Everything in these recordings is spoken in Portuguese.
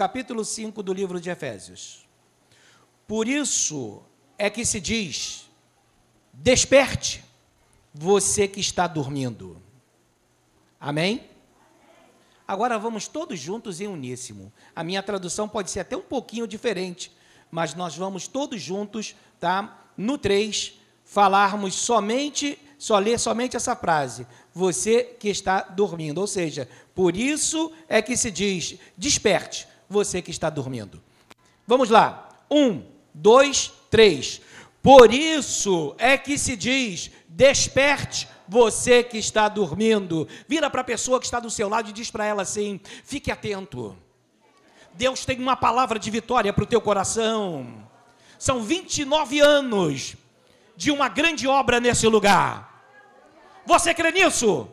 capítulo 5 do livro de Efésios. Por isso é que se diz: desperte, você que está dormindo. Amém? Agora vamos todos juntos em uníssimo. A minha tradução pode ser até um pouquinho diferente, mas nós vamos todos juntos, tá? No 3, falarmos somente, só ler somente essa frase. Você que está dormindo, ou seja, por isso é que se diz: desperte, você que está dormindo. Vamos lá. Um, dois, três. Por isso é que se diz: desperte, você que está dormindo. Vira para a pessoa que está do seu lado e diz para ela assim: fique atento. Deus tem uma palavra de vitória para o teu coração. São 29 anos de uma grande obra nesse lugar. Você crê nisso?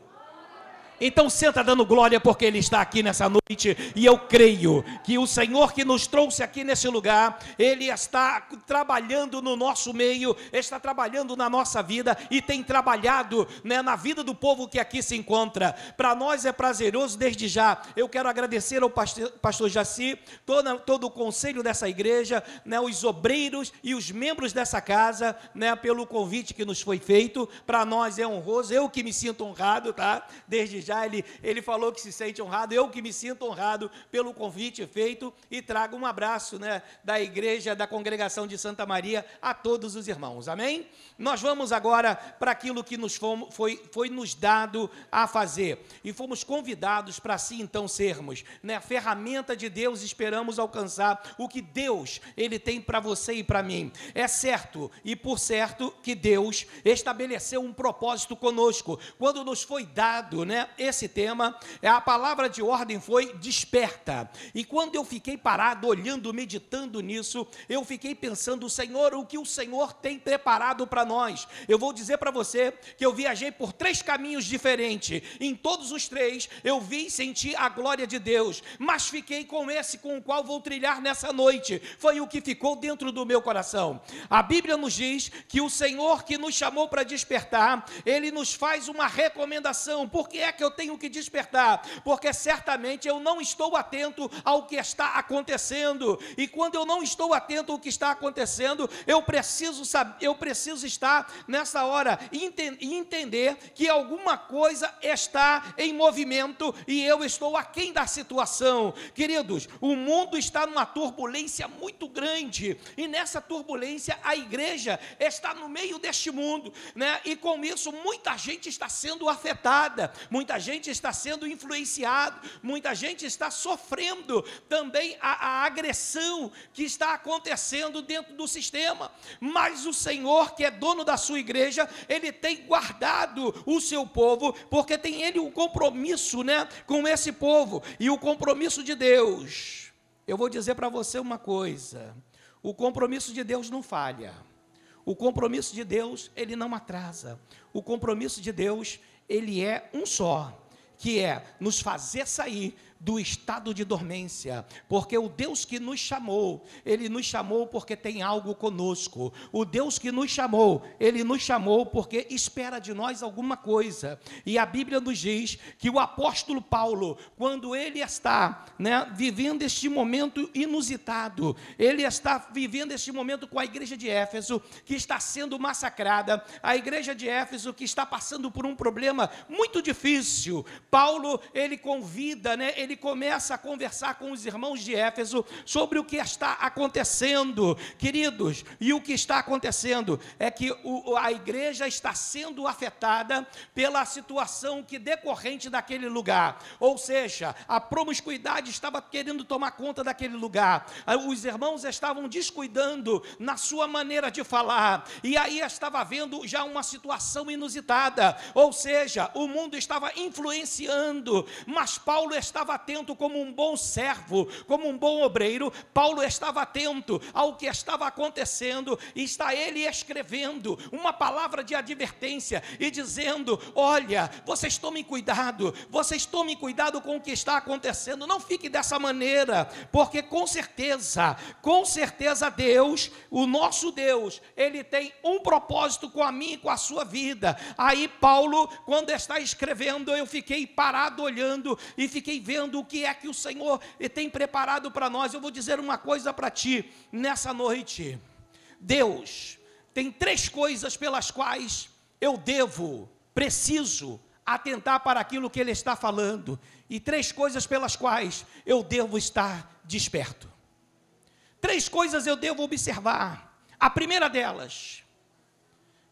Então senta dando glória porque Ele está aqui nessa noite e eu creio que o Senhor que nos trouxe aqui nesse lugar, Ele está trabalhando no nosso meio, está trabalhando na nossa vida e tem trabalhado né, na vida do povo que aqui se encontra. Para nós é prazeroso desde já. Eu quero agradecer ao pastor, pastor Jaci, todo, todo o conselho dessa igreja, né, os obreiros e os membros dessa casa, né, pelo convite que nos foi feito. Para nós é honroso, eu que me sinto honrado, tá? Desde já ele, ele falou que se sente honrado, eu que me sinto honrado pelo convite feito e trago um abraço né, da igreja, da congregação de Santa Maria a todos os irmãos, amém? Nós vamos agora para aquilo que nos fomos, foi, foi nos dado a fazer e fomos convidados para assim então sermos, né, ferramenta de Deus, esperamos alcançar o que Deus ele tem para você e para mim. É certo e por certo que Deus estabeleceu um propósito conosco quando nos foi dado, né, esse tema, é a palavra de ordem foi desperta. E quando eu fiquei parado, olhando, meditando nisso, eu fiquei pensando, Senhor, o que o Senhor tem preparado para nós? Eu vou dizer para você que eu viajei por três caminhos diferentes. Em todos os três, eu vi e senti a glória de Deus, mas fiquei com esse com o qual vou trilhar nessa noite. Foi o que ficou dentro do meu coração. A Bíblia nos diz que o Senhor que nos chamou para despertar, ele nos faz uma recomendação. Por que é que eu tenho que despertar, porque certamente eu não estou atento ao que está acontecendo. E quando eu não estou atento ao que está acontecendo, eu preciso saber, eu preciso estar nessa hora e entender que alguma coisa está em movimento e eu estou aquém da situação. Queridos, o mundo está numa turbulência muito grande e nessa turbulência a igreja está no meio deste mundo, né? E com isso muita gente está sendo afetada, muita gente está sendo influenciado, muita gente está sofrendo também a, a agressão que está acontecendo dentro do sistema. Mas o Senhor, que é dono da sua igreja, ele tem guardado o seu povo, porque tem ele um compromisso, né, com esse povo e o compromisso de Deus. Eu vou dizer para você uma coisa: o compromisso de Deus não falha. O compromisso de Deus, ele não atrasa. O compromisso de Deus, ele é um só, que é nos fazer sair do estado de dormência, porque o Deus que nos chamou, ele nos chamou porque tem algo conosco. O Deus que nos chamou, ele nos chamou porque espera de nós alguma coisa. E a Bíblia nos diz que o apóstolo Paulo, quando ele está, né, vivendo este momento inusitado, ele está vivendo este momento com a igreja de Éfeso, que está sendo massacrada, a igreja de Éfeso que está passando por um problema muito difícil. Paulo, ele convida, né, ele começa a conversar com os irmãos de Éfeso sobre o que está acontecendo, queridos. E o que está acontecendo é que o, a igreja está sendo afetada pela situação que decorrente daquele lugar, ou seja, a promiscuidade estava querendo tomar conta daquele lugar, os irmãos estavam descuidando na sua maneira de falar, e aí estava havendo já uma situação inusitada, ou seja, o mundo estava influenciando, mas Paulo estava atento como um bom servo, como um bom obreiro. Paulo estava atento ao que estava acontecendo e está ele escrevendo uma palavra de advertência e dizendo: Olha, vocês tomem cuidado, vocês tomem cuidado com o que está acontecendo. Não fique dessa maneira, porque com certeza, com certeza Deus, o nosso Deus, ele tem um propósito com a minha e com a sua vida. Aí Paulo, quando está escrevendo, eu fiquei parado olhando e fiquei vendo vivendo, o que é que o Senhor tem preparado para nós. Eu vou dizer uma coisa para ti nessa noite. Deus tem três coisas pelas quais eu devo, preciso atentar para aquilo que Ele está falando, e três coisas pelas quais eu devo estar desperto. Três coisas eu devo observar. A primeira delas,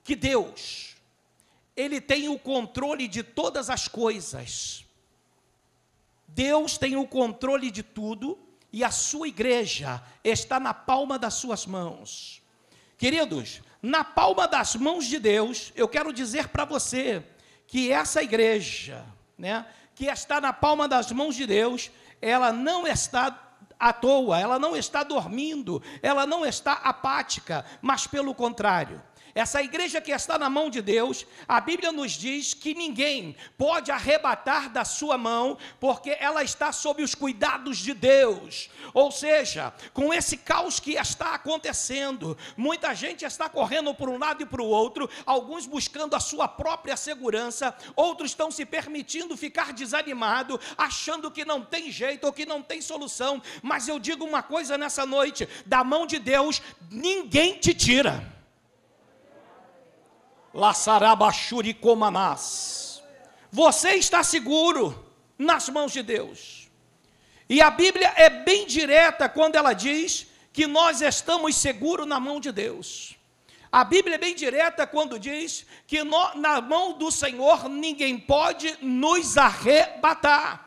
que Deus, Ele tem o controle de todas as coisas. Deus tem o controle de tudo e a sua igreja está na palma das suas mãos. Queridos, na palma das mãos de Deus, eu quero dizer para você que essa igreja, né, que está na palma das mãos de Deus, ela não está à toa, ela não está dormindo, ela não está apática, mas pelo contrário, essa igreja que está na mão de Deus, a Bíblia nos diz que ninguém pode arrebatar da sua mão, porque ela está sob os cuidados de Deus. Ou seja, com esse caos que está acontecendo, muita gente está correndo por um lado e para o outro, alguns buscando a sua própria segurança, outros estão se permitindo ficar desanimado, achando que não tem jeito ou que não tem solução. Mas eu digo uma coisa nessa noite: da mão de Deus, ninguém te tira. Laçarabachuricomanás. Você está seguro nas mãos de Deus. E a Bíblia é bem direta quando ela diz que nós estamos seguros na mão de Deus. A Bíblia é bem direta quando diz que no, na mão do Senhor ninguém pode nos arrebatar.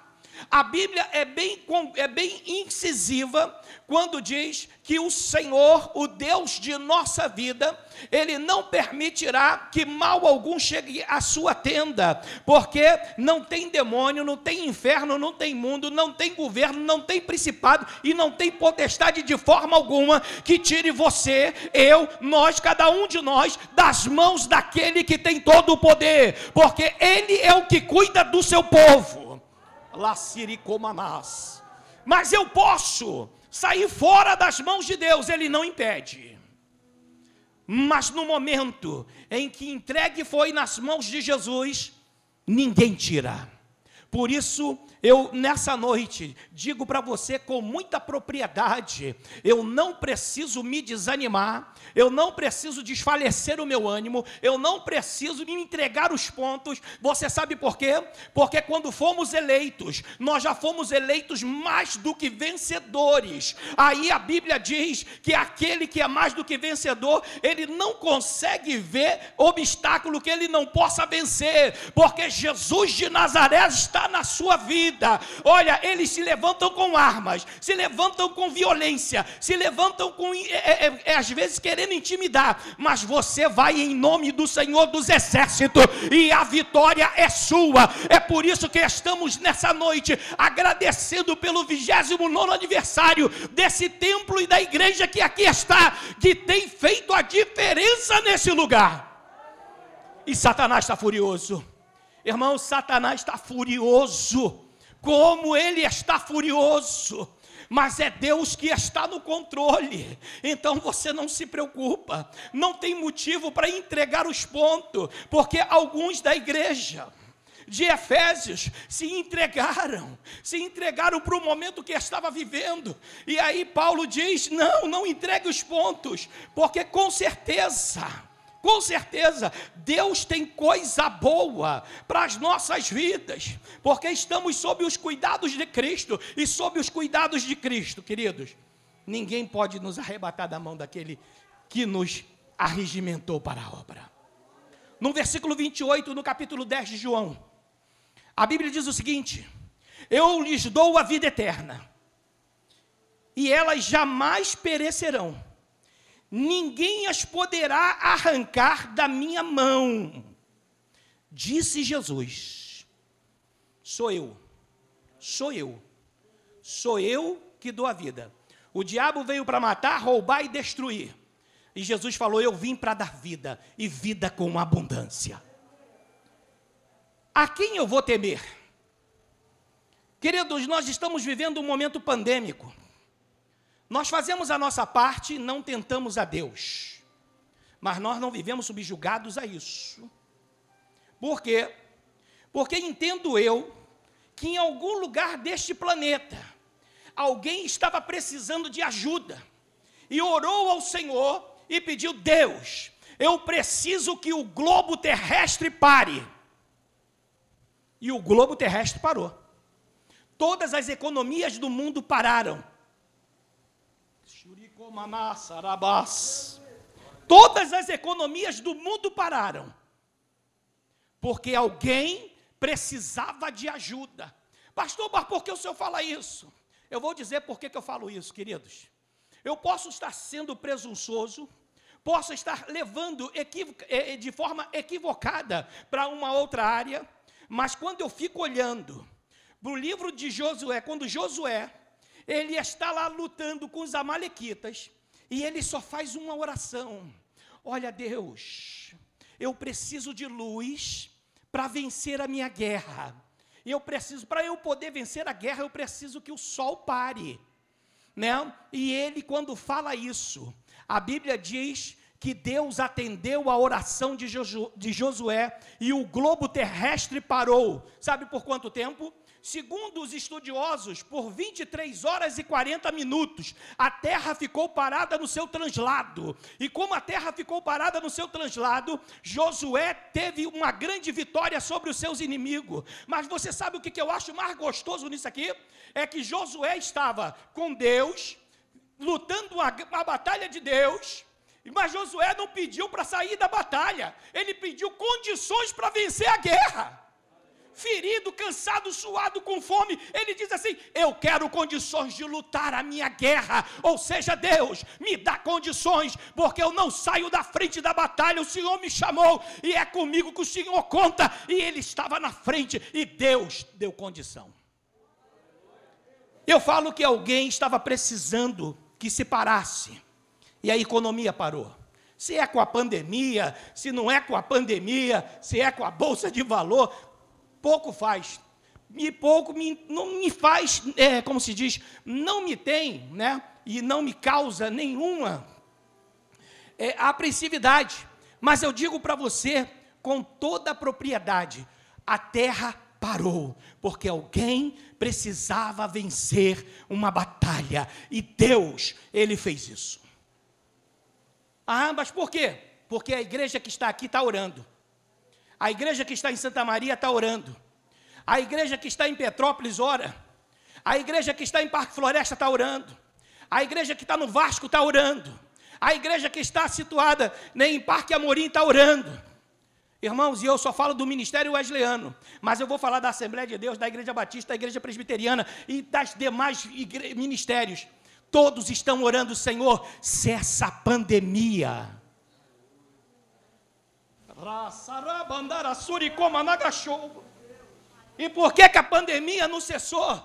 A Bíblia é bem, é bem incisiva quando diz que o Senhor, o Deus de nossa vida, Ele não permitirá que mal algum chegue à sua tenda, porque não tem demônio, não tem inferno, não tem mundo, não tem governo, não tem principado e não tem potestade de forma alguma que tire você, eu, nós, cada um de nós, das mãos daquele que tem todo o poder, porque Ele é o que cuida do seu povo. Laciricomanás. Mas eu posso sair fora das mãos de Deus, Ele não impede. Mas no momento em que entregue foi nas mãos de Jesus, ninguém tira. Por isso, eu nessa noite digo para você com muita propriedade: eu não preciso me desanimar, eu não preciso desfalecer o meu ânimo, eu não preciso me entregar os pontos. Você sabe por quê? Porque quando fomos eleitos, nós já fomos eleitos mais do que vencedores. Aí a Bíblia diz que aquele que é mais do que vencedor, ele não consegue ver obstáculo que ele não possa vencer, porque Jesus de Nazaré está na sua vida vida. Olha, eles se levantam com armas, se levantam com violência, se levantam com, é, é, é, às vezes, querendo intimidar, mas você vai em nome do Senhor dos Exércitos e a vitória é sua. É por isso que estamos nessa noite agradecendo pelo 29 aniversário desse templo e da igreja que aqui está, que tem feito a diferença nesse lugar. E Satanás está furioso. Irmão, Satanás está furioso como ele está furioso mas é Deus que está no controle. Então você não se preocupa, não tem motivo para entregar os pontos, porque alguns da igreja de Efésios se entregaram, se entregaram para o momento que estava vivendo. E aí Paulo diz: não, não entregue os pontos, porque com certeza com certeza, Deus tem coisa boa para as nossas vidas, porque estamos sob os cuidados de Cristo e sob os cuidados de Cristo, queridos. Ninguém pode nos arrebatar da mão daquele que nos arregimentou para a obra. No versículo 28, no capítulo 10 de João, a Bíblia diz o seguinte: Eu lhes dou a vida eterna, e elas jamais perecerão ninguém as poderá arrancar da minha mão. Disse Jesus: Sou eu, sou eu, sou eu que dou a vida. O diabo veio para matar, roubar e destruir. E Jesus falou: Eu vim para dar vida, e vida com abundância. A quem eu vou temer? Queridos, nós estamos vivendo um momento pandêmico. Nós fazemos a nossa parte não tentamos a Deus. Mas nós não vivemos subjugados a isso. Por quê? Porque entendo eu que em algum lugar deste planeta alguém estava precisando de ajuda e orou ao Senhor e pediu: Deus, eu preciso que o globo terrestre pare. E o globo terrestre parou. Todas as economias do mundo pararam. Todas as economias do mundo pararam. Porque alguém precisava de ajuda. Pastor, mas por que o senhor fala isso? Eu vou dizer por que, eu falo isso, queridos. Eu posso estar sendo presunçoso, posso estar levando eh, eh, de forma equivocada para uma outra área, mas quando eu fico olhando para o livro de Josué, quando Josué, ele está lá lutando com os amalequitas, e ele só faz uma oração: Olha, Deus, eu preciso de luz para vencer a minha guerra. Eu preciso, para eu poder vencer a guerra, eu preciso que o sol pare. Né? E ele, quando fala isso, a Bíblia diz que Deus atendeu a oração de, Josué e o globo terrestre parou. Sabe por quanto tempo? Segundo os estudiosos, por 23 horas e 40 minutos, a terra ficou parada no seu translado. E como a terra ficou parada no seu translado, Josué teve uma grande vitória sobre os seus inimigos. Mas você sabe o que eu acho mais gostoso nisso aqui? É que Josué estava com Deus, lutando a, a batalha de Deus. Mas Josué não pediu para sair da batalha, ele pediu condições para vencer a guerra ferido, cansado, suado, com fome, ele diz assim: Eu quero condições de lutar a minha guerra. Ou seja, Deus, me dá condições, porque eu não saio da frente da batalha. O Senhor me chamou e é comigo que o Senhor conta. E ele estava na frente e Deus deu condição. Eu falo que alguém estava precisando que se parasse, e a economia parou se é com a pandemia, se não é com a pandemia, se é com a bolsa de valor, pouco faz. E pouco me, não me faz, é, como se diz, não me tem, né? E não me causa nenhuma é, apreensividade. Mas eu digo para você, com toda a propriedade, a terra parou, porque alguém precisava vencer uma batalha, e Deus, Ele fez isso. Ah, mas por quê? Porque a igreja que está aqui está orando. A igreja que está em Santa Maria está orando. A igreja que está em Petrópolis ora. A igreja que está em Parque Floresta está orando. A igreja que está no Vasco está orando. A igreja que está situada né, em Parque Amorim está orando. Irmãos, e eu só falo do ministério wesleyano, mas eu vou falar da Assembleia de Deus, da Igreja Batista, da Igreja Presbiteriana e das demais ministérios. Todos estão orando, Senhor, se essa pandemia e por que, que a pandemia não cessou?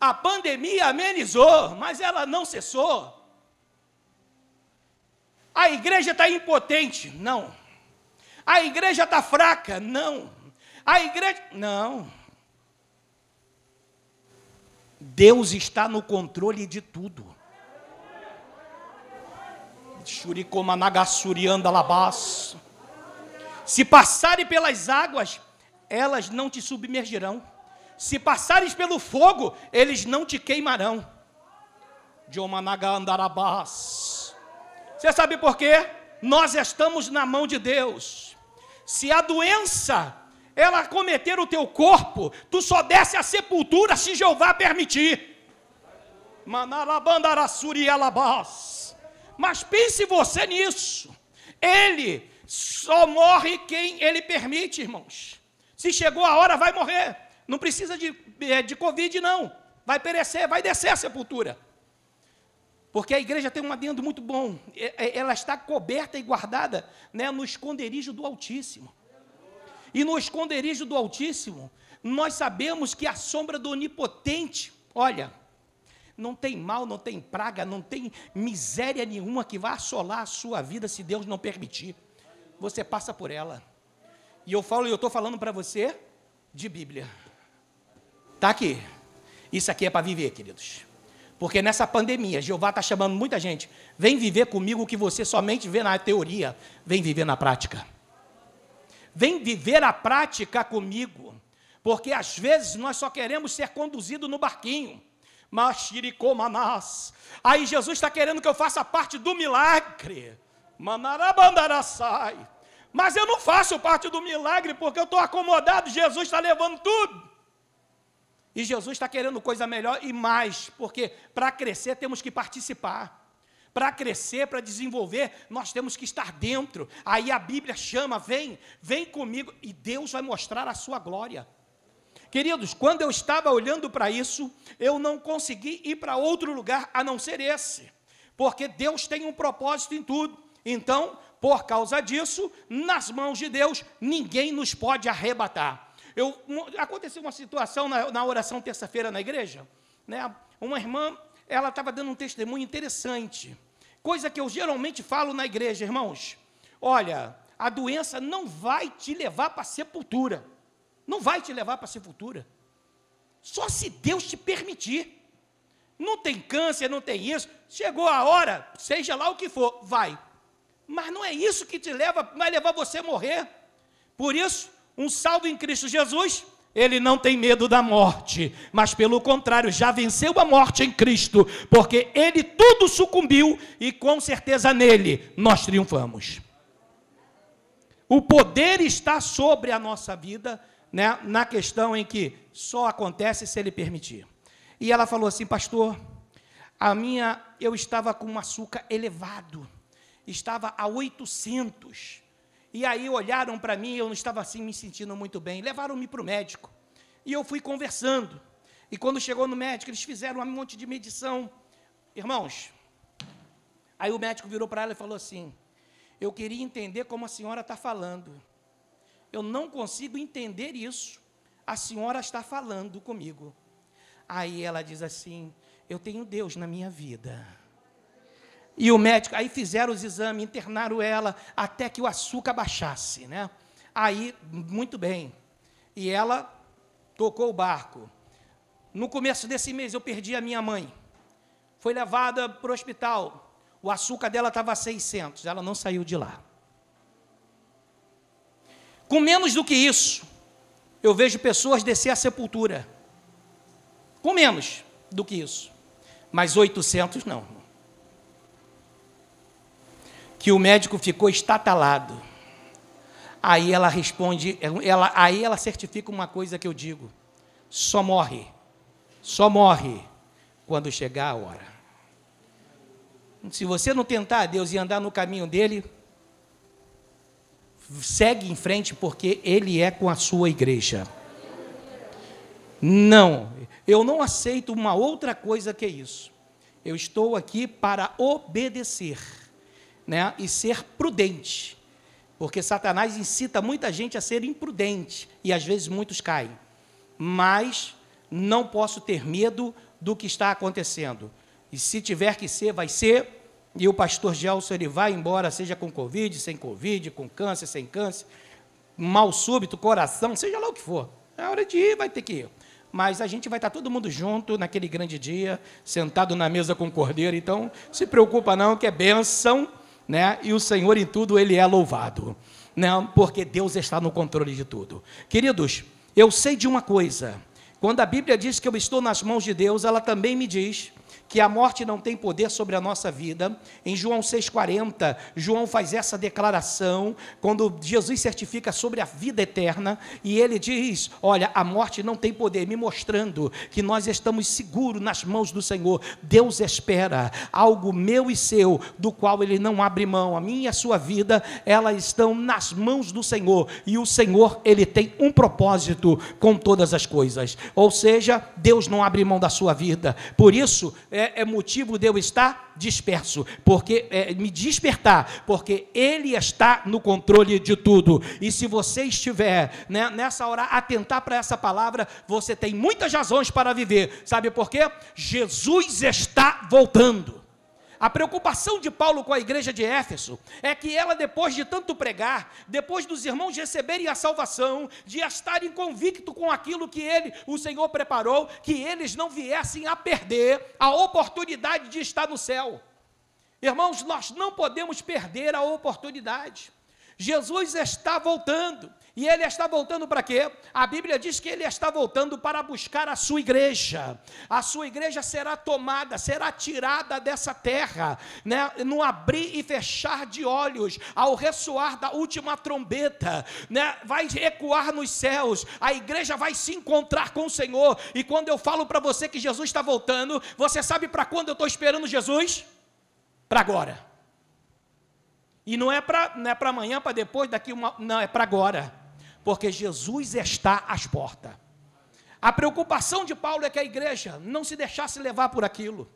A pandemia amenizou, mas ela não cessou. A igreja está impotente? Não. A igreja está fraca? Não. A igreja. Não. Deus está no controle de tudo. Se passarem pelas águas, elas não te submergirão. Se passares pelo fogo, eles não te queimarão. Você sabe por quê? Nós estamos na mão de Deus. Se a doença ela cometer o teu corpo, tu só desce à sepultura se Jeová permitir. Manarabandarassuri alabás. Mas pense você nisso. Ele só morre quem ele permite, irmãos. Se chegou a hora, vai morrer. Não precisa de, eh, de Covid, não. Vai perecer, vai descer a sepultura. Porque a igreja tem um adendo muito bom. Ela está coberta e guardada né, no esconderijo do Altíssimo. E no esconderijo do Altíssimo, nós sabemos que a sombra do Onipotente, olha, não tem mal, não tem praga, não tem miséria nenhuma que vá assolar a sua vida se Deus não permitir. Você passa por ela. E eu falo, eu estou falando para você de Bíblia. Está aqui. Isso aqui é para viver, queridos. Porque nessa pandemia, Jeová está chamando muita gente. Vem viver comigo o que você somente vê na teoria. Vem viver na prática. vem viver a prática comigo. Porque às vezes nós só queremos ser conduzidos no barquinho. Machiricomanás. Aí Jesus está querendo que eu faça parte do milagre. Manarabandaraçai. Mas eu não faço parte do milagre porque eu estou acomodado, Jesus está levando tudo. E Jesus está querendo coisa melhor e mais, porque para crescer temos que participar. Para crescer, para desenvolver, nós temos que estar dentro. Aí a Bíblia chama, vem, vem comigo, e Deus vai mostrar a sua glória. Queridos, quando eu estava olhando para isso, eu não consegui ir para outro lugar a não ser esse, porque Deus tem um propósito em tudo. Então, por causa disso, nas mãos de Deus, ninguém nos pode arrebatar. Eu, aconteceu uma situação na, na oração terça-feira na igreja, né? Uma irmã, ela estava dando um testemunho interessante, coisa que eu geralmente falo na igreja, irmãos. Olha, a doença não vai te levar para a sepultura. Não vai te levar para a sepultura. Só se Deus te permitir. Não tem câncer, não tem isso. Chegou a hora, seja lá o que for, vai. Mas não é isso que te leva, vai levar você a morrer. Por isso, um salvo em Cristo Jesus, ele não tem medo da morte, mas pelo contrário, já venceu a morte em Cristo, porque ele tudo sucumbiu e com certeza nele nós triunfamos. O poder está sobre a nossa vida, né, na questão em que só acontece se ele permitir. E ela falou assim, pastor, a minha, eu estava com um açúcar elevado estava a 800. E aí olharam para mim, eu não estava assim me sentindo muito bem. Levaram-me para o médico. E eu fui conversando. E quando chegou no médico, eles fizeram um monte de medição. Irmãos, aí o médico virou para ela e falou assim: Eu queria entender como a senhora está falando. Eu não consigo entender isso. A senhora está falando comigo. Aí ela diz assim: Eu tenho Deus na minha vida. E o médico, aí fizeram os exames, internaram ela até que o açúcar baixasse, né? Aí, muito bem. E ela tocou o barco. No começo desse mês eu perdi a minha mãe. Foi levada para o hospital. O açúcar dela estava a 600, ela não saiu de lá. Com menos do que isso, eu vejo pessoas descer a sepultura. Com menos do que isso. Mas 800 não que o médico ficou estatalado. Aí ela responde, ela, aí ela certifica uma coisa que eu digo: só morre, só morre quando chegar a hora. Se você não tentar Deus e andar no caminho dele, segue em frente, porque ele é com a sua igreja. Não, eu não aceito uma outra coisa que isso. Eu estou aqui para obedecer né, e ser prudente. Porque Satanás incita muita gente a ser imprudente e às vezes muitos caem. Mas não posso ter medo do que está acontecendo. E se tiver que ser, vai ser. E o pastor Gelson ele vai embora, seja com Covid, sem Covid, com câncer, sem câncer, mal súbito, coração, seja lá o que for. É hora de ir, vai ter que ir. Mas a gente vai estar todo mundo junto naquele grande dia, sentado na mesa com o cordeiro. Então, se preocupa não, que é bênção né? E o Senhor em tudo ele é louvado, né? Porque Deus está no controle de tudo. Queridos, eu sei de uma coisa. Quando a Bíblia diz que eu estou nas mãos de Deus, ela também me diz que a morte não tem poder sobre a nossa vida. Em João 6,40, João faz essa declaração, quando Jesus certifica sobre a vida eterna, e ele diz: Olha, a morte não tem poder, me mostrando que nós estamos seguros nas mãos do Senhor. Deus espera algo meu e seu, do qual ele não abre mão. A minha e a sua vida, elas estão nas mãos do Senhor, e o Senhor, ele tem um propósito com todas as coisas. Ou seja, Deus não abre mão da sua vida. Por isso, é, é motivo de eu estar disperso, porque é, me despertar, porque Ele está no controle de tudo. E se você estiver né, nessa hora atentar para essa palavra, você tem muitas razões para viver. Sabe por quê? Jesus está voltando. A preocupação de Paulo com a igreja de Éfeso é que ela, depois de tanto pregar, depois dos irmãos receberem a salvação, de estarem convictos com aquilo que ele, o Senhor preparou, que eles não viessem a perder a oportunidade de estar no céu. Irmãos, nós não podemos perder a oportunidade. Jesus está voltando E ele está voltando para quê? A Bíblia diz que ele está voltando para buscar a sua igreja. A sua igreja será tomada, será tirada dessa terra, né? no abrir e fechar de olhos, ao ressoar da última trombeta, né? vai ecoar nos céus, a igreja vai se encontrar com o Senhor. E quando eu falo para você que Jesus está voltando, você sabe para quando eu estou esperando Jesus? Para agora. E não é para é amanhã, para depois, daqui uma. Não, é para agora porque Jesus está às portas. A preocupação de Paulo é que a igreja não se deixasse levar por aquilo,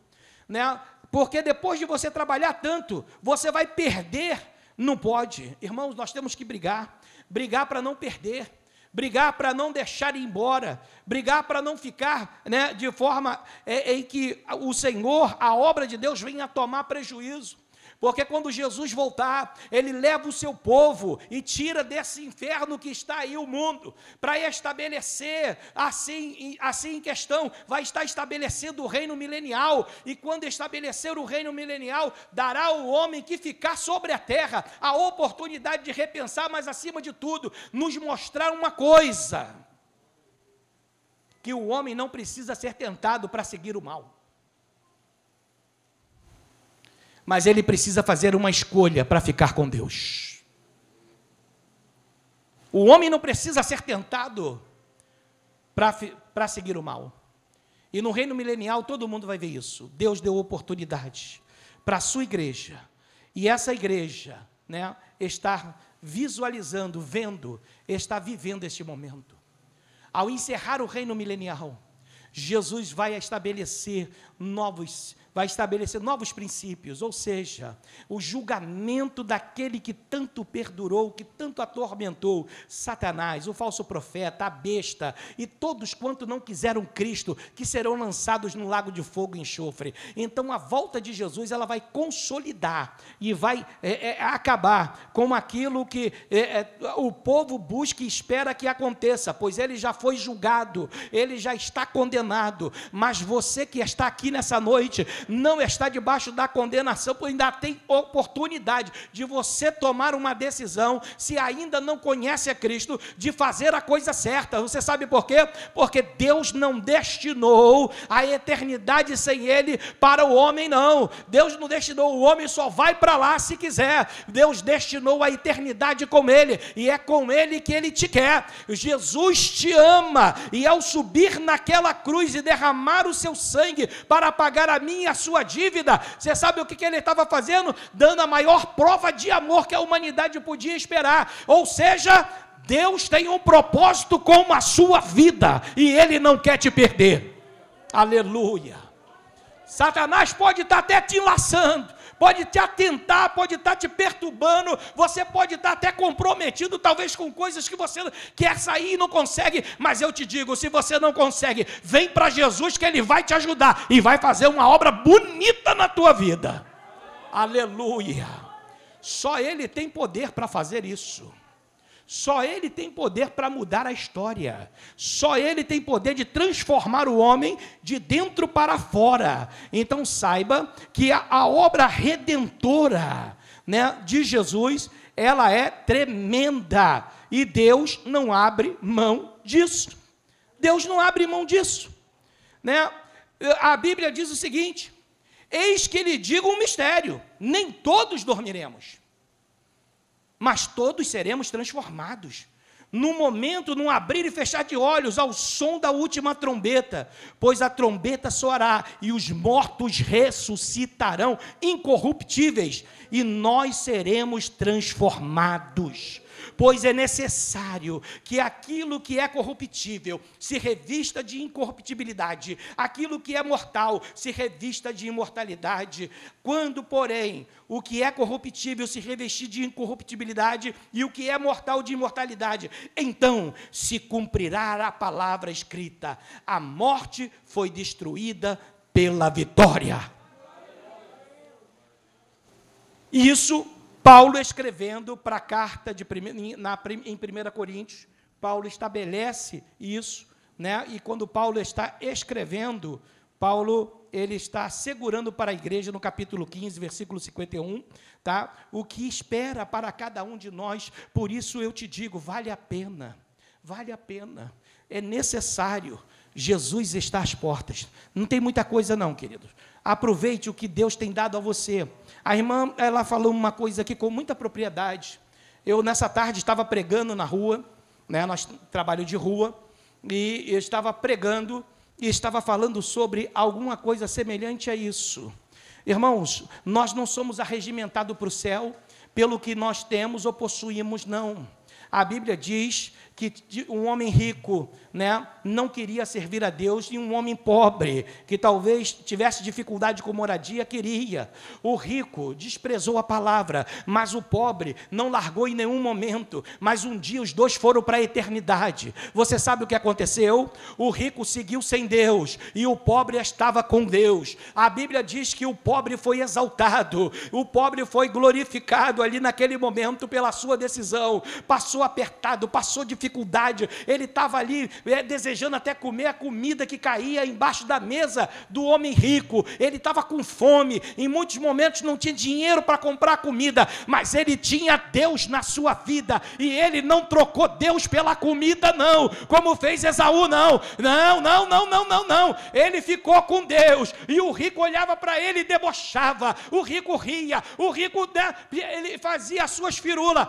né? Porque depois de você trabalhar tanto, você vai perder, não pode. Irmãos, nós temos que brigar, brigar para não perder, brigar para não deixar ir embora, brigar para não ficar né, de forma é, em que o Senhor, a obra de Deus, venha tomar prejuízo. Porque quando Jesus voltar, ele leva o seu povo e tira desse inferno que está aí o mundo, para estabelecer, assim, assim em questão, vai estar estabelecendo o reino milenial. E quando estabelecer o reino milenial, dará ao homem que ficar sobre a terra a oportunidade de repensar, mas acima de tudo, nos mostrar uma coisa: que o homem não precisa ser tentado para seguir o mal. Mas ele precisa fazer uma escolha para ficar com Deus. O homem não precisa ser tentado para seguir o mal. E no reino milenial todo mundo vai ver isso. Deus deu oportunidade para a sua igreja. E essa igreja né, está visualizando, vendo, está vivendo este momento. Ao encerrar o reino milenial, Jesus vai estabelecer novos vai estabelecer novos princípios, ou seja, o julgamento daquele que tanto perdurou, que tanto atormentou, Satanás, o falso profeta, a besta e todos quanto não quiseram Cristo, que serão lançados no lago de fogo e enxofre. Então a volta de Jesus ela vai consolidar e vai é, é, acabar com aquilo que é, é o povo busca e espera que aconteça, pois ele já foi julgado, ele já está condenado. Mas você que está aqui nessa noite, não está debaixo da condenação, pois ainda tem oportunidade de você tomar uma decisão, se ainda não conhece a Cristo, de fazer a coisa certa. Você sabe por quê? Porque Deus não destinou a eternidade sem Ele para o homem, não. Deus não destinou, o homem só vai para lá se quiser. Deus destinou a eternidade com Ele, e é com Ele que Ele te quer. Jesus te ama, e ao subir naquela cruz e derramar o seu sangue para pagar a minha a sua dívida. Você sabe o que, que ele estava fazendo? Dando a maior prova de amor que a humanidade podia esperar. Ou seja, Deus tem um propósito com a sua vida e ele não quer te perder. Aleluia. Satanás pode estar até te enlaçando, pode te atentar, pode estar te perturbando, você pode estar até comprometido, talvez com coisas que você quer sair e não consegue, mas eu te digo: se você não consegue, vem para Jesus que Ele vai te ajudar e vai fazer uma obra bonita na tua vida. Aleluia! Só Ele tem poder para fazer isso. Só Ele tem poder para mudar a história. Só Ele tem poder de transformar o homem de dentro para fora. Então saiba que a, a obra redentora né, de Jesus, ela é tremenda. E Deus não abre mão disso. Deus não abre mão disso. Né? A Bíblia diz o seguinte: Eis que lhe digo um mistério: nem todos dormiremos mas todos seremos transformados. No momento, num abrir e fechar de olhos, ao som da última trombeta, pois a trombeta soará e os mortos ressuscitarão incorruptíveis, e nós seremos transformados pois é necessário que aquilo que é corruptível se revista de incorruptibilidade, aquilo que é mortal se revista de imortalidade. Quando, porém, o que é corruptível se revestir de incorruptibilidade e o que é mortal de imortalidade, então se cumprirá a palavra escrita: a morte foi destruída pela vitória. Isso Paulo escrevendo para a carta de, na, em 1 Coríntios, Paulo estabelece isso, né? e quando Paulo está escrevendo Paulo ele está segurando para a igreja no capítulo 15, versículo 51, tá? O que espera para cada um de nós. Por isso eu te digo, vale a pena. Vale a pena. É necessário. Jesus está às portas. Não tem muita coisa não, queridos. Aproveite o que Deus tem dado a você. A irmã, ela falou uma coisa aqui com muita propriedade. Eu nessa tarde estava pregando na rua, né? Nós trabalho de rua e eu estava pregando e estava falando sobre alguma coisa semelhante a isso. Irmãos, nós não somos arregimentados para o céu pelo que nós temos ou possuímos, não. A Bíblia diz que um homem rico né, não queria servir a Deus e um homem pobre, que talvez tivesse dificuldade com moradia, queria. O rico desprezou a palavra, mas o pobre não largou em nenhum momento. Mas um dia os dois foram para a eternidade. Você sabe o que aconteceu? O rico seguiu sem Deus e o pobre estava com Deus. A Bíblia diz que o pobre foi exaltado, o pobre foi glorificado ali naquele momento pela sua decisão. Passou apertado, passou dificuldade dificuldade, ele estava ali é, desejando até comer a comida que caía embaixo da mesa do homem rico, ele estava com fome, em muitos momentos não tinha dinheiro para comprar comida, mas ele tinha Deus na sua vida, e ele não trocou Deus pela comida, não, como fez Esaú, não, não, não, não, não, não, não, ele ficou com Deus, e o rico olhava para ele e debochava, o rico ria, o rico né, ele fazia as suas firulas,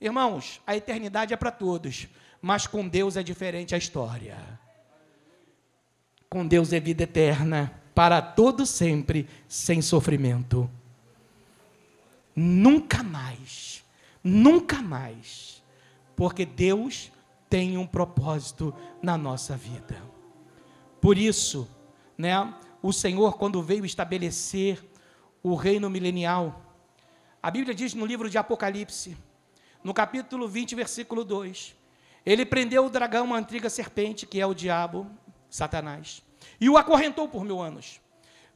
Irmãos, a eternidade é para todos, mas com Deus é diferente a história. Com Deus é vida eterna, para todo sempre, sem sofrimento. Nunca mais, nunca mais, porque Deus tem um propósito na nossa vida. Por isso, né, o Senhor, quando veio estabelecer o reino milenial, a Bíblia diz no livro de Apocalipse, no capítulo 20, versículo 2. Ele prendeu o dragão, a antiga serpente, que é o diabo, Satanás, e o acorrentou por mil anos.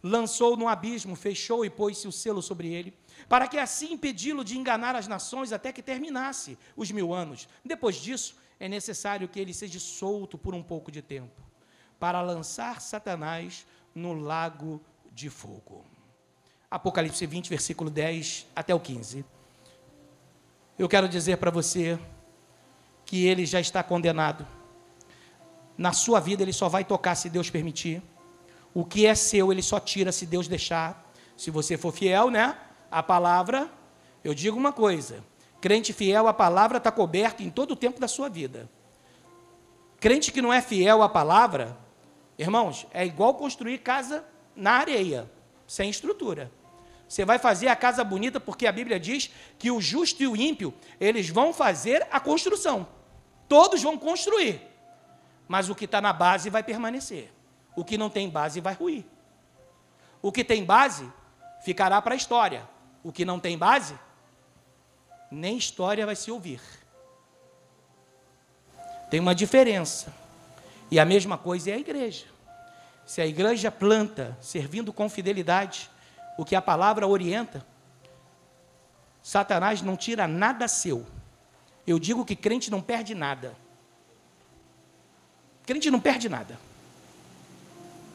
Lançou no abismo, fechou e pôs-se o selo sobre ele, para que assim impedi-lo de enganar as nações até que terminasse os mil anos. Depois disso, é necessário que ele seja solto por um pouco de tempo, para lançar Satanás no lago de fogo. Apocalipse 20, versículo 10 até o 15 eu quero dizer para você que ele já está condenado. Na sua vida ele só vai tocar se Deus permitir. O que é seu ele só tira se Deus deixar. Se você for fiel, né? A palavra, eu digo uma coisa: crente fiel, a palavra está coberta em todo o tempo da sua vida. Crente que não é fiel à palavra, irmãos, é igual construir casa na areia, sem estrutura. Você vai fazer a casa bonita porque a Bíblia diz que o justo e o ímpio, eles vão fazer a construção. Todos vão construir. Mas o que está na base vai permanecer. O que não tem base vai ruir. O que tem base ficará para a história. O que não tem base, nem história vai se ouvir. Tem uma diferença. E a mesma coisa é a igreja. Se a igreja planta, servindo com fidelidade, o que a palavra orienta. Satanás não tira nada seu. Eu digo que crente não perde nada. Crente não perde nada.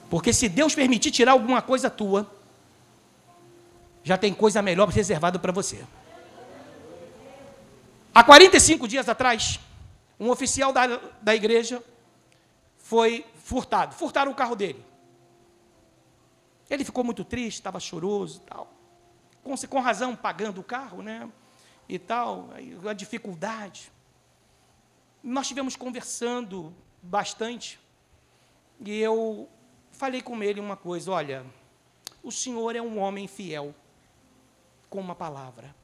Porque se Deus permitir tirar alguma coisa tua, já tem coisa melhor reservada para você. Há 45 dias atrás, um oficial da, da igreja foi furtado. Furtaram o carro dele. Ele ficou muito triste, estava choroso e tal. Com, com razão, pagando o carro, né? E tal, a dificuldade. Nós estivemos conversando bastante. E eu falei com ele uma coisa: olha, o senhor é um homem fiel com uma palavra.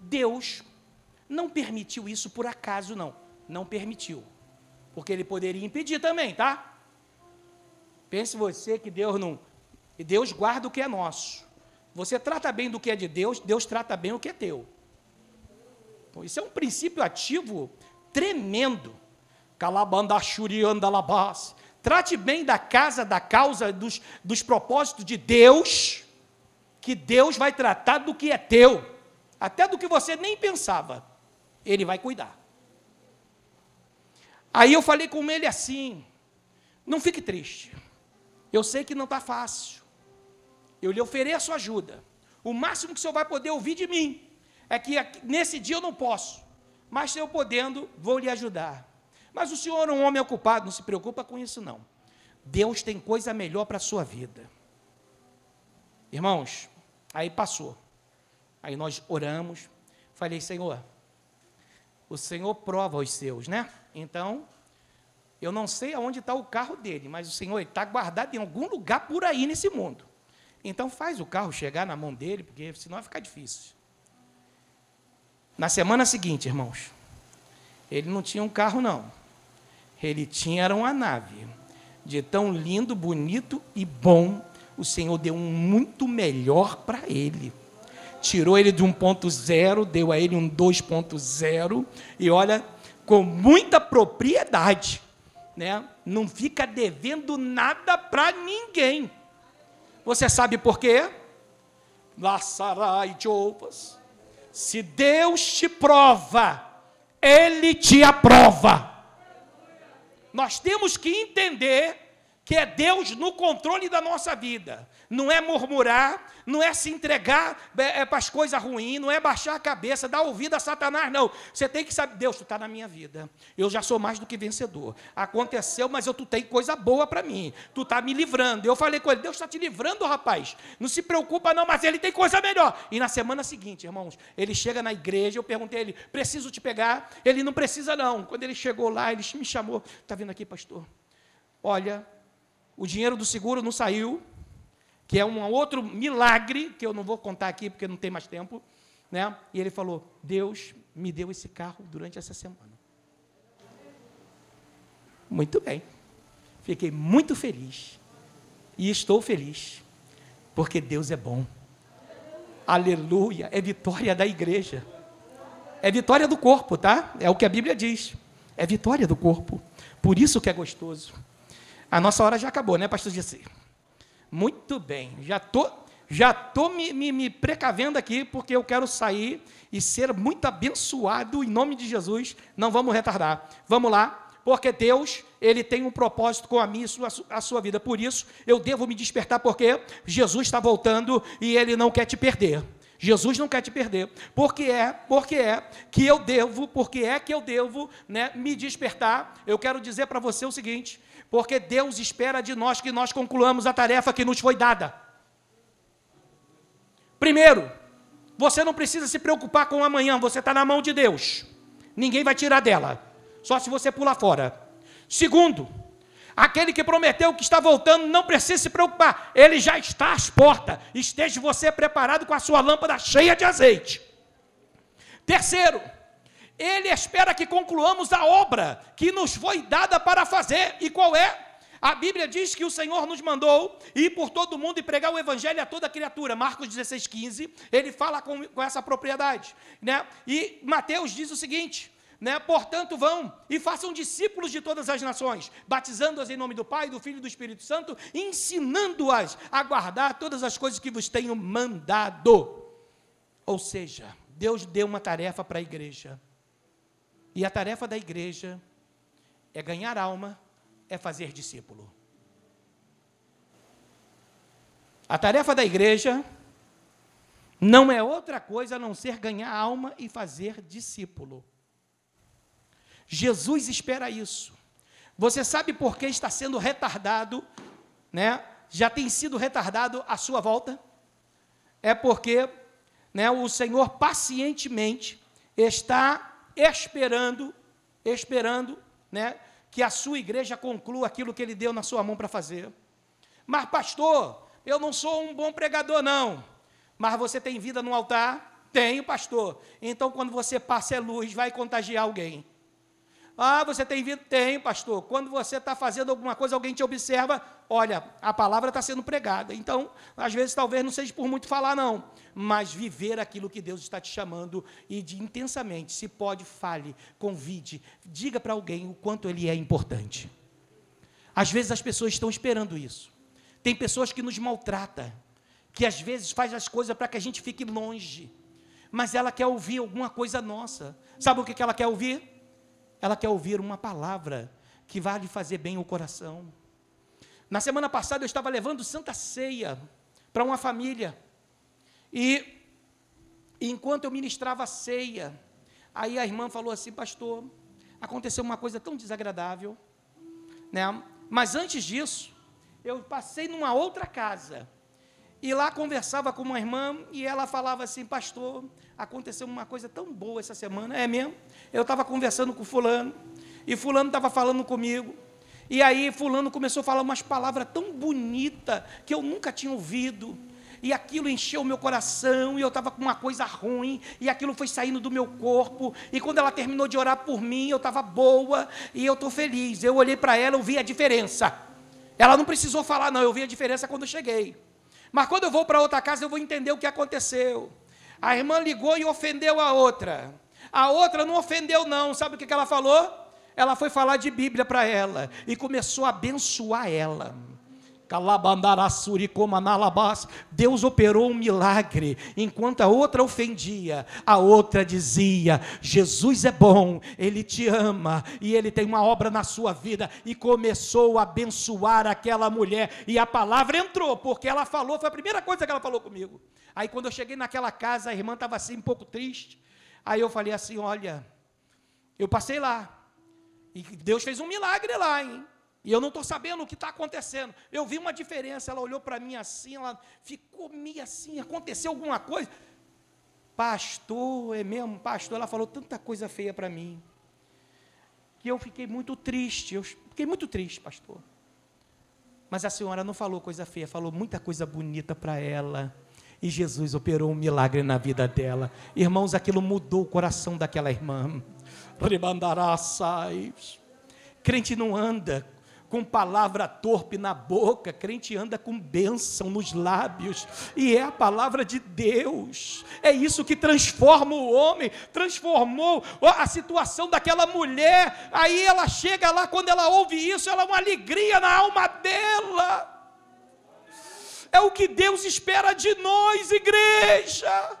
Deus não permitiu isso por acaso, não. Não permitiu. Porque ele poderia impedir também, tá? Pense você que Deus não e Deus guarda o que é nosso. Você trata bem do que é de Deus, Deus trata bem o que é teu. Então, isso é um princípio ativo tremendo. Calabandachuriandalabás. Trate bem da casa, da causa, dos, dos propósitos de Deus, que Deus vai tratar do que é teu, até do que você nem pensava. Ele vai cuidar. Aí eu falei com ele assim: não fique triste. Eu sei que não está fácil. Eu lhe ofereço ajuda. O máximo que o senhor vai poder ouvir de mim é que nesse dia eu não posso, mas se eu podendo, vou lhe ajudar. Mas o senhor é um homem ocupado, não se preocupa com isso não. Deus tem coisa melhor para a sua vida. Irmãos, aí passou. Aí nós oramos. Falei, Senhor, o Senhor prova os seus, né? Então, eu não sei aonde está o carro dele, mas o Senhor está guardado em algum lugar por aí nesse mundo. Então faz o carro chegar na mão dele, porque senão vai ficar difícil. Na semana seguinte, irmãos, ele não tinha um carro, não. Ele tinha era uma nave. De tão lindo, bonito e bom, o Senhor deu um muito melhor para ele. Tirou ele de 1.0, deu a ele um 2.0, e olha, com muita propriedade, né? não fica devendo nada para ninguém. Você sabe por quê? Laçarai de ovas. Se Deus te prova, Ele te aprova. Nós temos que entender que é Deus no controle da nossa vida. Não é murmurar, não é se entregar é, é para as coisas ruins, não é baixar a cabeça, dar ouvido a Satanás, não. Você tem que saber, Deus, tu está na minha vida. Eu já sou mais do que vencedor. Aconteceu, mas eu, tu tem coisa boa para mim. Tu está me livrando. Eu falei com ele, Deus está te livrando, rapaz. Não se preocupa, não, mas ele tem coisa melhor. E na semana seguinte, irmãos, ele chega na igreja, eu perguntei a ele, preciso te pegar? Ele não precisa, não. Quando ele chegou lá, ele me chamou. Está vindo aqui, pastor? Olha, o dinheiro do seguro não saiu, que é um outro milagre, que eu não vou contar aqui porque não tem mais tempo. Né? E ele falou: Deus me deu esse carro durante essa semana. Muito bem. Fiquei muito feliz. E estou feliz. Porque Deus é bom. Aleluia. É vitória da igreja. É vitória do corpo, tá? É o que a Bíblia diz. É vitória do corpo. Por isso que é gostoso. A nossa hora já acabou, né, pastor Jesse? Muito bem, já tô, já tô me, me, me precavendo aqui, porque eu quero sair e ser muito abençoado em nome de Jesus. Não vamos retardar. Vamos lá, porque Deus, Ele tem um propósito com a minha e a sua, a sua vida. Por isso, eu devo me despertar, porque Jesus está voltando e Ele não quer te perder. Jesus não quer te perder. Porque é, porque é que eu devo, porque é que eu devo né, me despertar. Eu quero dizer para você o seguinte: porque Deus espera de nós que nós concluamos a tarefa que nos foi dada. Primeiro, você não precisa se preocupar com amanhã, você está na mão de Deus. Ninguém vai tirar dela, só se você pular fora. Segundo, aquele que prometeu que está voltando não precisa se preocupar, ele já está às portas. Esteja você preparado com a sua lâmpada cheia de azeite. Terceiro, ele espera que concluamos a obra que nos foi dada para fazer. E qual é? A Bíblia diz que o Senhor nos mandou ir por todo mundo e pregar o Evangelho a toda criatura. Marcos 16, 15, ele fala com, com essa propriedade. Né? E Mateus diz o seguinte: né? Portanto, vão e façam discípulos de todas as nações, batizando-as em nome do Pai, do Filho e do Espírito Santo, ensinando-as a guardar todas as coisas que vos tenho mandado. Ou seja, Deus deu uma tarefa para a igreja. E a tarefa da igreja é ganhar alma, é fazer discípulo. A tarefa da igreja não é outra coisa a não ser ganhar alma e fazer discípulo. Jesus espera isso. Você sabe por que está sendo retardado, né? Já tem sido retardado a sua volta? É porque, né, o Senhor pacientemente está esperando, esperando, né, que a sua igreja conclua aquilo que ele deu na sua mão para fazer. Mas pastor, eu não sou um bom pregador não. Mas você tem vida no altar? Tenho, pastor. Então quando você passa a luz, vai contagiar alguém. Ah, você tem vida? Tem, pastor. Quando você está fazendo alguma coisa, alguém te observa, olha, a palavra está sendo pregada. Então, às vezes, talvez não seja por muito falar, não. Mas viver aquilo que Deus está te chamando e de intensamente, se pode, fale, convide, diga para alguém o quanto ele é importante. Às vezes as pessoas estão esperando isso. Tem pessoas que nos maltratam, que às vezes faz as coisas para que a gente fique longe. Mas ela quer ouvir alguma coisa nossa. Sabe o que ela quer ouvir? Ela quer ouvir uma palavra que vai lhe fazer bem o coração. Na semana passada eu estava levando Santa Ceia para uma família. E enquanto eu ministrava a ceia, aí a irmã falou assim, pastor, aconteceu uma coisa tão desagradável, né? Mas antes disso, eu passei numa outra casa e lá conversava com uma irmã e ela falava assim, pastor, aconteceu uma coisa tão boa essa semana, é mesmo? Eu estava conversando com fulano e fulano estava falando comigo e aí fulano começou a falar umas palavras tão bonitas que eu nunca tinha ouvido. E aquilo encheu o meu coração, e eu estava com uma coisa ruim, e aquilo foi saindo do meu corpo. E quando ela terminou de orar por mim, eu estava boa, e eu estou feliz. Eu olhei para ela, eu vi a diferença. Ela não precisou falar, não, eu vi a diferença quando eu cheguei. Mas quando eu vou para outra casa, eu vou entender o que aconteceu. A irmã ligou e ofendeu a outra. A outra não ofendeu, não. Sabe o que ela falou? ela foi falar de Bíblia para ela e começou a abençoar ela. Deus operou um milagre, enquanto a outra ofendia, a outra dizia: Jesus é bom, Ele te ama e Ele tem uma obra na sua vida. E começou a abençoar aquela mulher, e a palavra entrou, porque ela falou, foi a primeira coisa que ela falou comigo. Aí quando eu cheguei naquela casa, a irmã estava assim, um pouco triste. Aí eu falei assim: Olha, eu passei lá, e Deus fez um milagre lá, hein? E eu não estou sabendo o que está acontecendo. Eu vi uma diferença. Ela olhou para mim assim, ela ficou meio assim. Aconteceu alguma coisa? Pastor, é mesmo? Pastor, ela falou tanta coisa feia para mim. Que eu fiquei muito triste. Eu fiquei muito triste, pastor. Mas a senhora não falou coisa feia, falou muita coisa bonita para ela. E Jesus operou um milagre na vida dela. Irmãos, aquilo mudou o coração daquela irmã. Crente não anda com palavra torpe na boca, crente anda com bênção nos lábios, e é a palavra de Deus, é isso que transforma o homem, transformou a situação daquela mulher. Aí ela chega lá, quando ela ouve isso, ela é uma alegria na alma dela. É o que Deus espera de nós, igreja.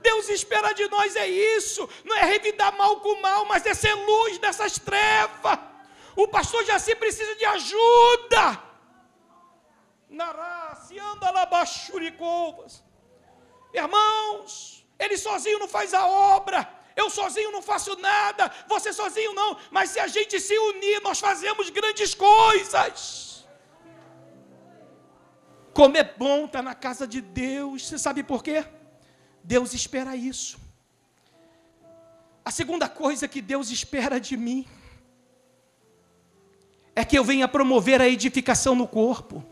Deus espera de nós é isso, não é revidar mal com mal, mas é ser luz nessas trevas. O pastor Jaci precisa de ajuda. se anda lá bachuricovas. Irmãos, ele sozinho não faz a obra. Eu sozinho não faço nada, você sozinho não, mas se a gente se unir, nós fazemos grandes coisas. Como é bom estar na casa de Deus, você sabe por quê? Deus espera isso. A segunda coisa que Deus espera de mim é que eu venha promover a edificação no corpo.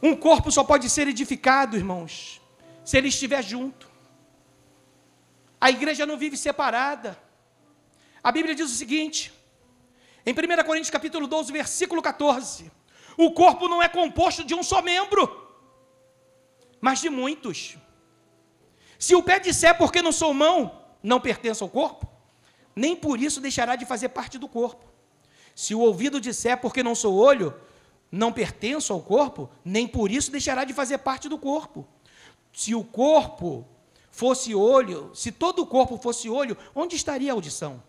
Um corpo só pode ser edificado, irmãos, se ele estiver junto. A igreja não vive separada. A Bíblia diz o seguinte, em 1 Coríntios capítulo 12, versículo 14: O corpo não é composto de um só membro, mas de muitos. Se o pé disser porque não sou mão, não pertence ao corpo, nem por isso deixará de fazer parte do corpo. Se o ouvido disser porque não sou olho, não pertenço ao corpo, nem por isso deixará de fazer parte do corpo. Se o corpo fosse olho, se todo o corpo fosse olho, onde estaria a audição?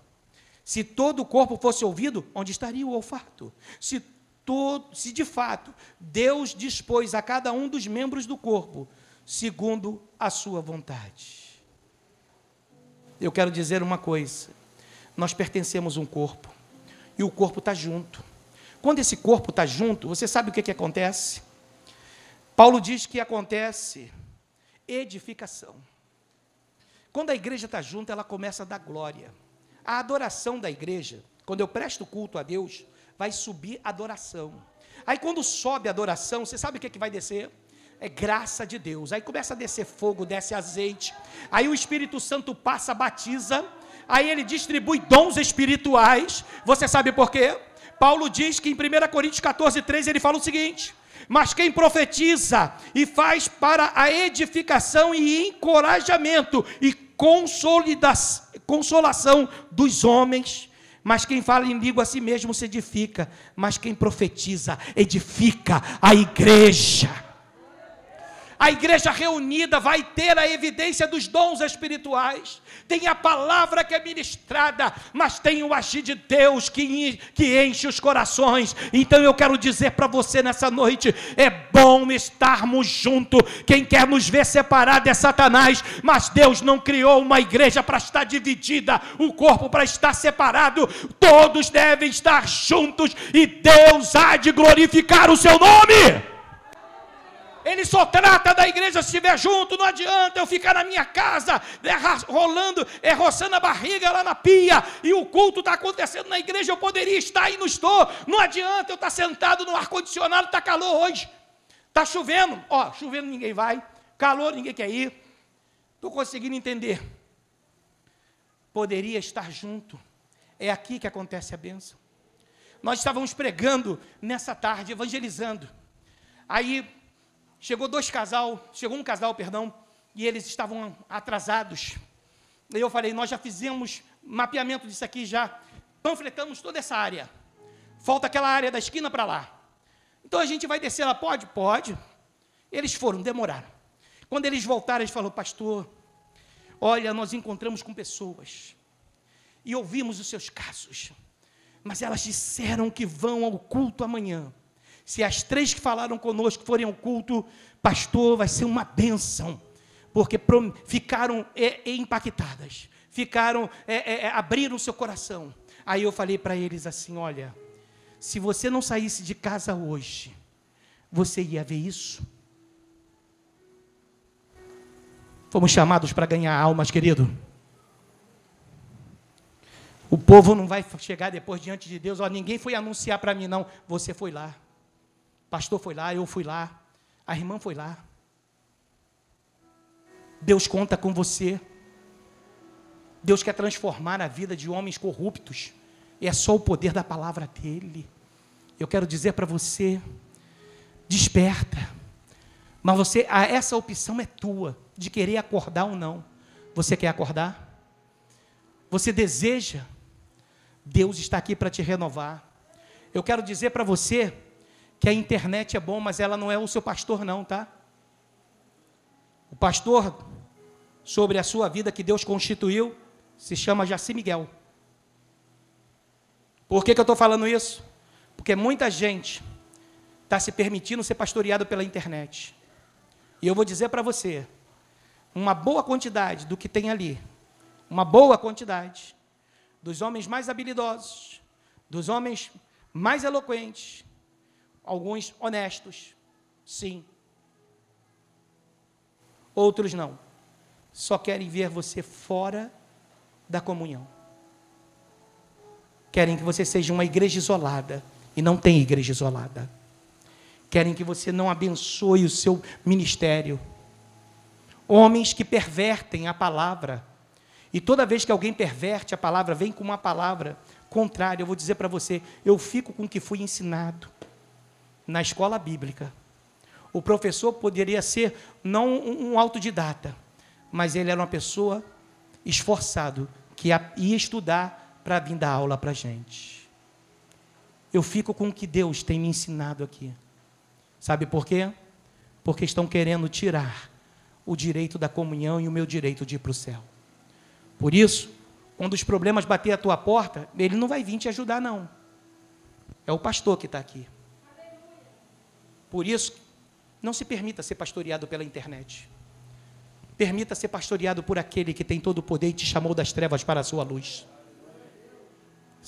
Se todo o corpo fosse ouvido, onde estaria o olfato? Se, todo, se de fato Deus dispôs a cada um dos membros do corpo segundo a sua vontade. Eu quero dizer uma coisa: nós pertencemos a um corpo, e o corpo está junto. Quando esse corpo está junto, você sabe o que, que acontece? Paulo diz que acontece edificação. Quando a igreja está junto, ela começa a dar glória. A adoração da igreja, quando eu presto culto a Deus, vai subir adoração. Aí quando sobe a adoração, você sabe o que, que vai descer? é graça de Deus. Aí começa a descer fogo, desce azeite. Aí o Espírito Santo passa, batiza. Aí ele distribui dons espirituais. Você sabe por quê? Paulo diz que em 1 Coríntios 14, 13 ele fala o seguinte: Mas quem profetiza e faz para a edificação e encorajamento e consolação dos homens, mas quem fala em língua a si mesmo se edifica, mas quem profetiza edifica a igreja. A igreja reunida vai ter a evidência dos dons espirituais. Tem a palavra que é ministrada, mas tem o agir de Deus que, que enche os corações. Então eu quero dizer para você nessa noite: é bom estarmos juntos. Quem quer nos ver separado é Satanás, mas Deus não criou uma igreja para estar dividida, o corpo para estar separado. Todos devem estar juntos e Deus há de glorificar o seu nome. Ele só trata da igreja se estiver junto, não adianta eu ficar na minha casa, é, rolando, é, roçando a barriga lá na pia, e o culto está acontecendo na igreja, eu poderia estar e não estou. Não adianta eu estar sentado no ar-condicionado, está calor hoje. Está chovendo, ó, chovendo ninguém vai, calor ninguém quer ir. Estou conseguindo entender. Poderia estar junto. É aqui que acontece a bênção. Nós estávamos pregando nessa tarde, evangelizando. Aí Chegou dois casal, chegou um casal, perdão, e eles estavam atrasados. E eu falei, nós já fizemos mapeamento disso aqui, já panfletamos toda essa área. Falta aquela área da esquina para lá. Então a gente vai descer lá, pode? Pode. Eles foram, demoraram. Quando eles voltaram, eles falaram, pastor, olha, nós encontramos com pessoas e ouvimos os seus casos, mas elas disseram que vão ao culto amanhã. Se as três que falaram conosco forem ao culto, pastor, vai ser uma bênção, porque ficaram é, é, impactadas, ficaram, é, é, abriram seu coração. Aí eu falei para eles assim: olha, se você não saísse de casa hoje, você ia ver isso? Fomos chamados para ganhar almas, querido. O povo não vai chegar depois diante de Deus, ó, ninguém foi anunciar para mim, não. Você foi lá pastor foi lá, eu fui lá, a irmã foi lá. Deus conta com você. Deus quer transformar a vida de homens corruptos. É só o poder da palavra dele. Eu quero dizer para você, desperta. Mas você, essa opção é tua, de querer acordar ou não. Você quer acordar? Você deseja? Deus está aqui para te renovar. Eu quero dizer para você que a internet é bom, mas ela não é o seu pastor, não, tá? O pastor sobre a sua vida que Deus constituiu se chama Jaci Miguel. Por que, que eu estou falando isso? Porque muita gente está se permitindo ser pastoreado pela internet. E eu vou dizer para você: uma boa quantidade do que tem ali, uma boa quantidade dos homens mais habilidosos, dos homens mais eloquentes, Alguns honestos, sim. Outros não. Só querem ver você fora da comunhão. Querem que você seja uma igreja isolada. E não tem igreja isolada. Querem que você não abençoe o seu ministério. Homens que pervertem a palavra. E toda vez que alguém perverte a palavra, vem com uma palavra contrária. Eu vou dizer para você: eu fico com o que fui ensinado na escola bíblica. O professor poderia ser não um autodidata, mas ele era uma pessoa esforçado que ia estudar para vir dar aula para a gente. Eu fico com o que Deus tem me ensinado aqui. Sabe por quê? Porque estão querendo tirar o direito da comunhão e o meu direito de ir para o céu. Por isso, quando os problemas bater a tua porta, ele não vai vir te ajudar, não. É o pastor que está aqui. Por isso, não se permita ser pastoreado pela internet. Permita ser pastoreado por aquele que tem todo o poder e te chamou das trevas para a sua luz.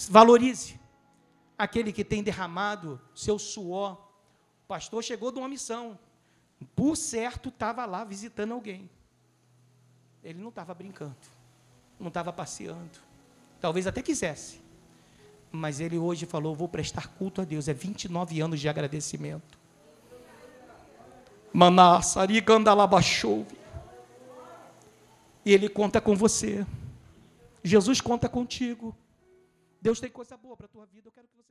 Valorize aquele que tem derramado seu suor. O pastor chegou de uma missão. Por certo, estava lá visitando alguém. Ele não estava brincando, não estava passeando. Talvez até quisesse. Mas ele hoje falou: vou prestar culto a Deus. É 29 anos de agradecimento. Manassarigandalabachouve. E Ele conta com você. Jesus conta contigo. Deus tem coisa boa para a tua vida. Eu quero que você.